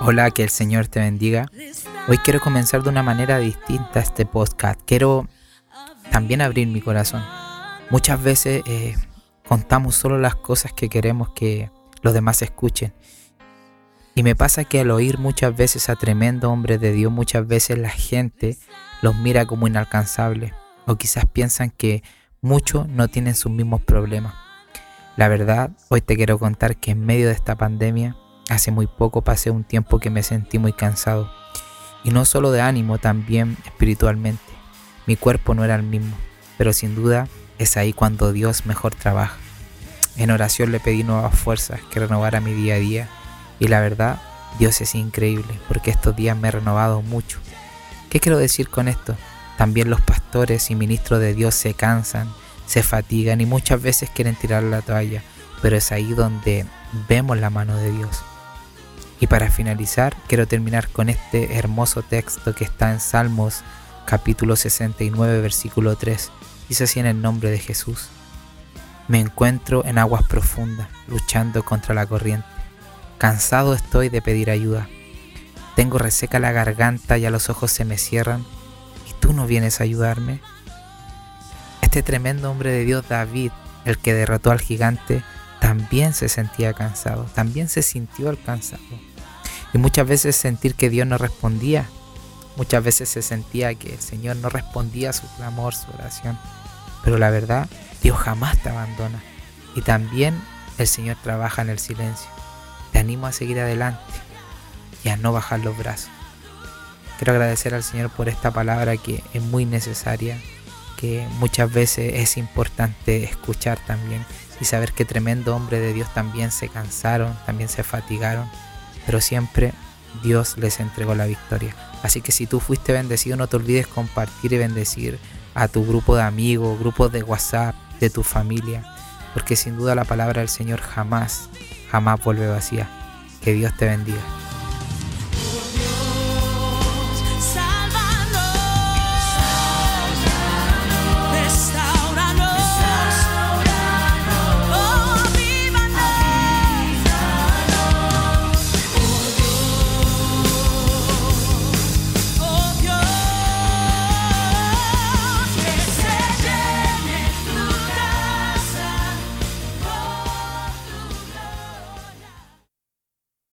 Hola, que el Señor te bendiga. Hoy quiero comenzar de una manera distinta este podcast. Quiero también abrir mi corazón. Muchas veces eh, contamos solo las cosas que queremos que los demás escuchen. Y me pasa que al oír muchas veces a tremendo hombre de Dios, muchas veces la gente los mira como inalcanzables o quizás piensan que muchos no tienen sus mismos problemas. La verdad, hoy te quiero contar que en medio de esta pandemia, hace muy poco pasé un tiempo que me sentí muy cansado. Y no solo de ánimo, también espiritualmente. Mi cuerpo no era el mismo, pero sin duda es ahí cuando Dios mejor trabaja. En oración le pedí nuevas fuerzas que renovara mi día a día y la verdad, Dios es increíble porque estos días me he renovado mucho. ¿Qué quiero decir con esto? También los pastores y ministros de Dios se cansan, se fatigan y muchas veces quieren tirar la toalla, pero es ahí donde vemos la mano de Dios. Y para finalizar, quiero terminar con este hermoso texto que está en Salmos capítulo 69, versículo 3. Dice así en el nombre de Jesús. Me encuentro en aguas profundas, luchando contra la corriente. Cansado estoy de pedir ayuda. Tengo reseca la garganta y a los ojos se me cierran. ¿Y tú no vienes a ayudarme? Este tremendo hombre de Dios, David, el que derrotó al gigante, también se sentía cansado, también se sintió el cansado. Y muchas veces sentir que Dios no respondía, muchas veces se sentía que el Señor no respondía a su clamor, su oración. Pero la verdad, Dios jamás te abandona. Y también el Señor trabaja en el silencio. Te animo a seguir adelante y a no bajar los brazos. Quiero agradecer al Señor por esta palabra que es muy necesaria, que muchas veces es importante escuchar también y saber que tremendo hombre de Dios también se cansaron, también se fatigaron, pero siempre Dios les entregó la victoria. Así que si tú fuiste bendecido, no te olvides compartir y bendecir a tu grupo de amigos, grupos de WhatsApp, de tu familia, porque sin duda la palabra del Señor jamás, jamás vuelve vacía. Que Dios te bendiga.